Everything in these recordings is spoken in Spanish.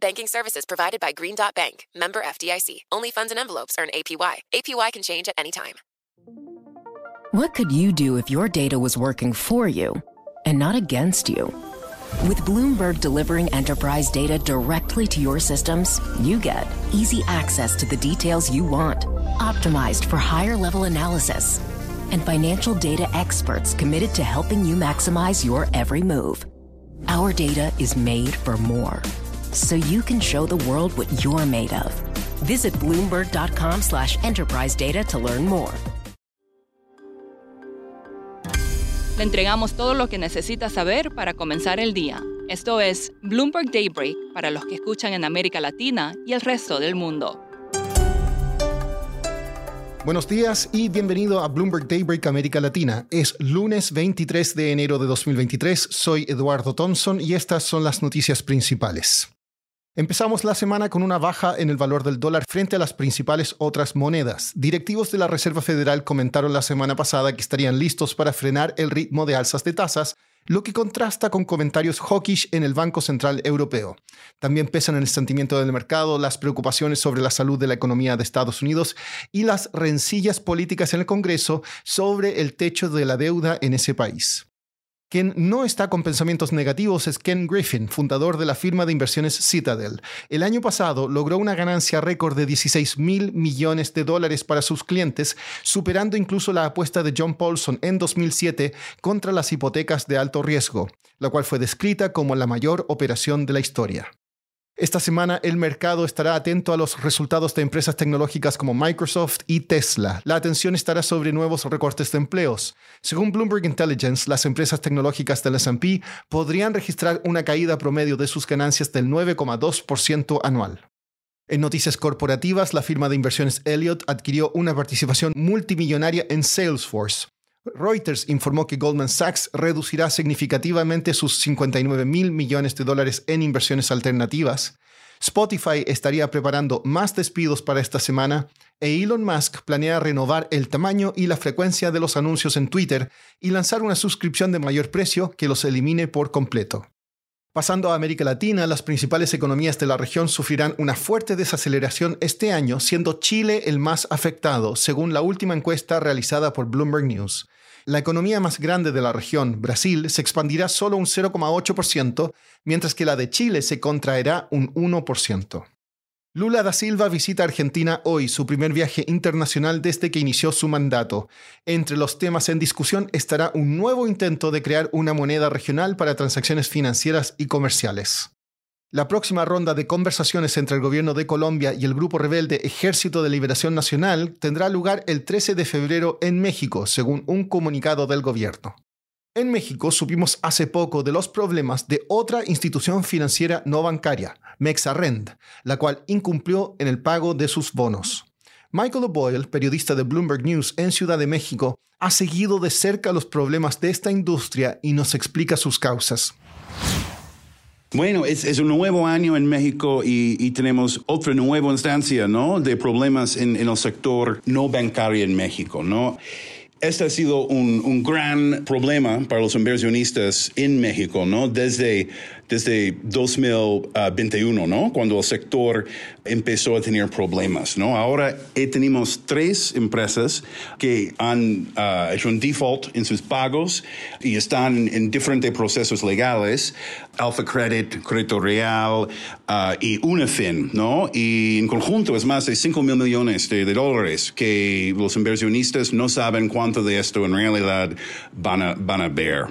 Banking services provided by Green Dot Bank, member FDIC. Only funds and envelopes earn APY. APY can change at any time. What could you do if your data was working for you and not against you? With Bloomberg delivering enterprise data directly to your systems, you get easy access to the details you want, optimized for higher level analysis, and financial data experts committed to helping you maximize your every move. Our data is made for more, so you can show the world what you're made of. Visit Bloomberg.com slash enterprise data to learn more. Le entregamos todo lo que necesita saber para comenzar el día. Esto es Bloomberg Daybreak para los que escuchan en América Latina y el resto del mundo. Buenos días y bienvenido a Bloomberg Daybreak América Latina. Es lunes 23 de enero de 2023. Soy Eduardo Thompson y estas son las noticias principales. Empezamos la semana con una baja en el valor del dólar frente a las principales otras monedas. Directivos de la Reserva Federal comentaron la semana pasada que estarían listos para frenar el ritmo de alzas de tasas, lo que contrasta con comentarios hawkish en el Banco Central Europeo. También pesan en el sentimiento del mercado las preocupaciones sobre la salud de la economía de Estados Unidos y las rencillas políticas en el Congreso sobre el techo de la deuda en ese país. Quien no está con pensamientos negativos es Ken Griffin, fundador de la firma de inversiones Citadel. El año pasado logró una ganancia récord de 16 mil millones de dólares para sus clientes, superando incluso la apuesta de John Paulson en 2007 contra las hipotecas de alto riesgo, la cual fue descrita como la mayor operación de la historia. Esta semana el mercado estará atento a los resultados de empresas tecnológicas como Microsoft y Tesla. La atención estará sobre nuevos recortes de empleos. Según Bloomberg Intelligence, las empresas tecnológicas del S&P podrían registrar una caída promedio de sus ganancias del 9,2% anual. En noticias corporativas, la firma de inversiones Elliott adquirió una participación multimillonaria en Salesforce. Reuters informó que Goldman Sachs reducirá significativamente sus 59 mil millones de dólares en inversiones alternativas. Spotify estaría preparando más despidos para esta semana e Elon Musk planea renovar el tamaño y la frecuencia de los anuncios en Twitter y lanzar una suscripción de mayor precio que los elimine por completo. Pasando a América Latina, las principales economías de la región sufrirán una fuerte desaceleración este año, siendo Chile el más afectado, según la última encuesta realizada por Bloomberg News. La economía más grande de la región, Brasil, se expandirá solo un 0,8%, mientras que la de Chile se contraerá un 1%. Lula da Silva visita Argentina hoy, su primer viaje internacional desde que inició su mandato. Entre los temas en discusión estará un nuevo intento de crear una moneda regional para transacciones financieras y comerciales. La próxima ronda de conversaciones entre el gobierno de Colombia y el grupo rebelde Ejército de Liberación Nacional tendrá lugar el 13 de febrero en México, según un comunicado del gobierno. En México supimos hace poco de los problemas de otra institución financiera no bancaria, Mexarrend, la cual incumplió en el pago de sus bonos. Michael O'Boyle, periodista de Bloomberg News en Ciudad de México, ha seguido de cerca los problemas de esta industria y nos explica sus causas. Bueno, es, un nuevo año en México y, y, tenemos otra nueva instancia, ¿no? De problemas en, en el sector no bancario en México, ¿no? Este ha sido un, un, gran problema para los inversionistas en México, ¿no? Desde desde 2021, ¿no? Cuando el sector empezó a tener problemas, ¿no? Ahora tenemos tres empresas que han uh, hecho un default en sus pagos y están en diferentes procesos legales, Alpha Credit, Crédito Real uh, y Unifin, ¿no? Y en conjunto es más de 5 mil millones de, de, dólares que los inversionistas no saben cuánto de esto en realidad van a, van a ver.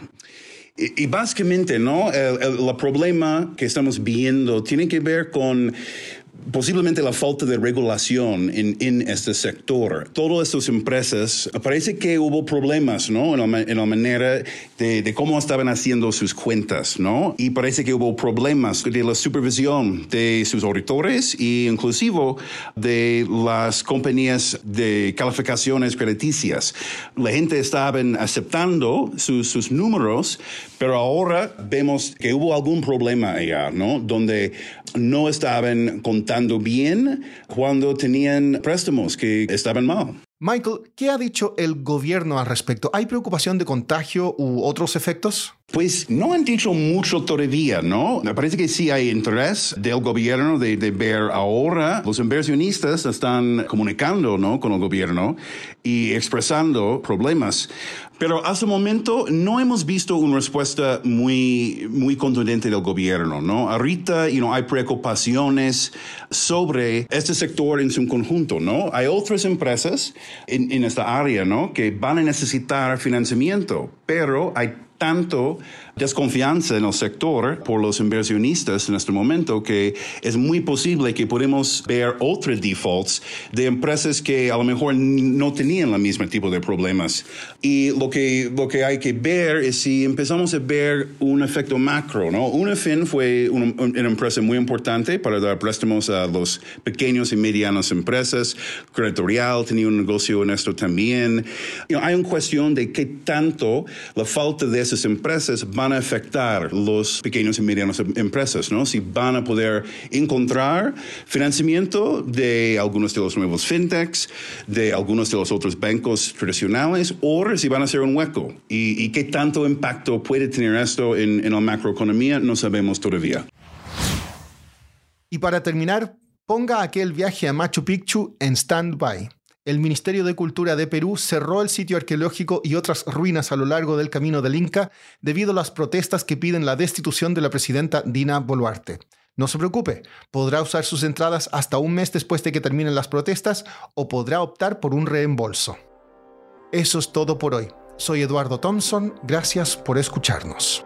Y, y básicamente, ¿no? El, el, el, problema que estamos viendo tiene que ver con posiblemente la falta de regulación en, en este sector. Todas estas empresas, parece que hubo problemas, ¿no? En la, en la manera de, de, cómo estaban haciendo sus cuentas, ¿no? Y parece que hubo problemas de la supervisión de sus auditores e inclusive de las compañías de calificaciones crediticias. La gente estaba aceptando sus, sus números, pero ahora vemos que hubo algún problema allá, ¿no? Donde no estaban contando bien cuando tenían préstamos que estaban mal. Michael, ¿qué ha dicho el gobierno al respecto? ¿Hay preocupación de contagio u otros efectos? Pues no han dicho mucho todavía, ¿no? Me parece que sí hay interés del gobierno de, de, ver ahora. Los inversionistas están comunicando, ¿no? Con el gobierno y expresando problemas. Pero hasta el momento no hemos visto una respuesta muy, muy contundente del gobierno, ¿no? Ahorita, you hay preocupaciones sobre este sector en su conjunto, ¿no? Hay otras empresas en, en esta área, ¿no? Que van a necesitar financiamiento, pero hay tanto desconfianza en el sector por los inversionistas en este momento que es muy posible que podemos ver otros defaults de empresas que a lo mejor no tenían el mismo tipo de problemas. Y lo que, lo que hay que ver es si empezamos a ver un efecto macro, ¿no? Unifin fue una, una empresa muy importante para dar préstamos a los pequeños y medianas empresas. Creditorial tenía un negocio en esto también. You know, hay una cuestión de qué tanto la falta de esas empresas van a afectar los pequeños y medianos empresas, ¿no? Si van a poder encontrar financiamiento de algunos de los nuevos fintechs, de algunos de los otros bancos tradicionales, o si van a ser un hueco. Y, y qué tanto impacto puede tener esto en, en la macroeconomía, no sabemos todavía. Y para terminar, ponga aquel viaje a Machu Picchu en stand-by el Ministerio de Cultura de Perú cerró el sitio arqueológico y otras ruinas a lo largo del camino del Inca debido a las protestas que piden la destitución de la presidenta Dina Boluarte. No se preocupe, podrá usar sus entradas hasta un mes después de que terminen las protestas o podrá optar por un reembolso. Eso es todo por hoy. Soy Eduardo Thompson, gracias por escucharnos.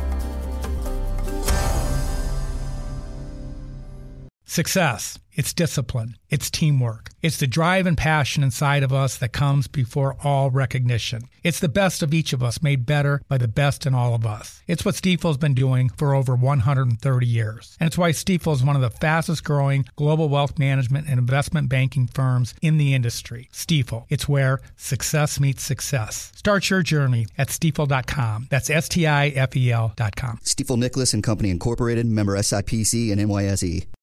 Success. It's discipline. It's teamwork. It's the drive and passion inside of us that comes before all recognition. It's the best of each of us made better by the best in all of us. It's what Stifel's been doing for over 130 years. And it's why Stifel is one of the fastest growing global wealth management and investment banking firms in the industry. Stifel. It's where success meets success. Start your journey at stifel.com. That's S T I F E L.com. Stifel Nicholas and Company Incorporated, member SIPC and NYSE.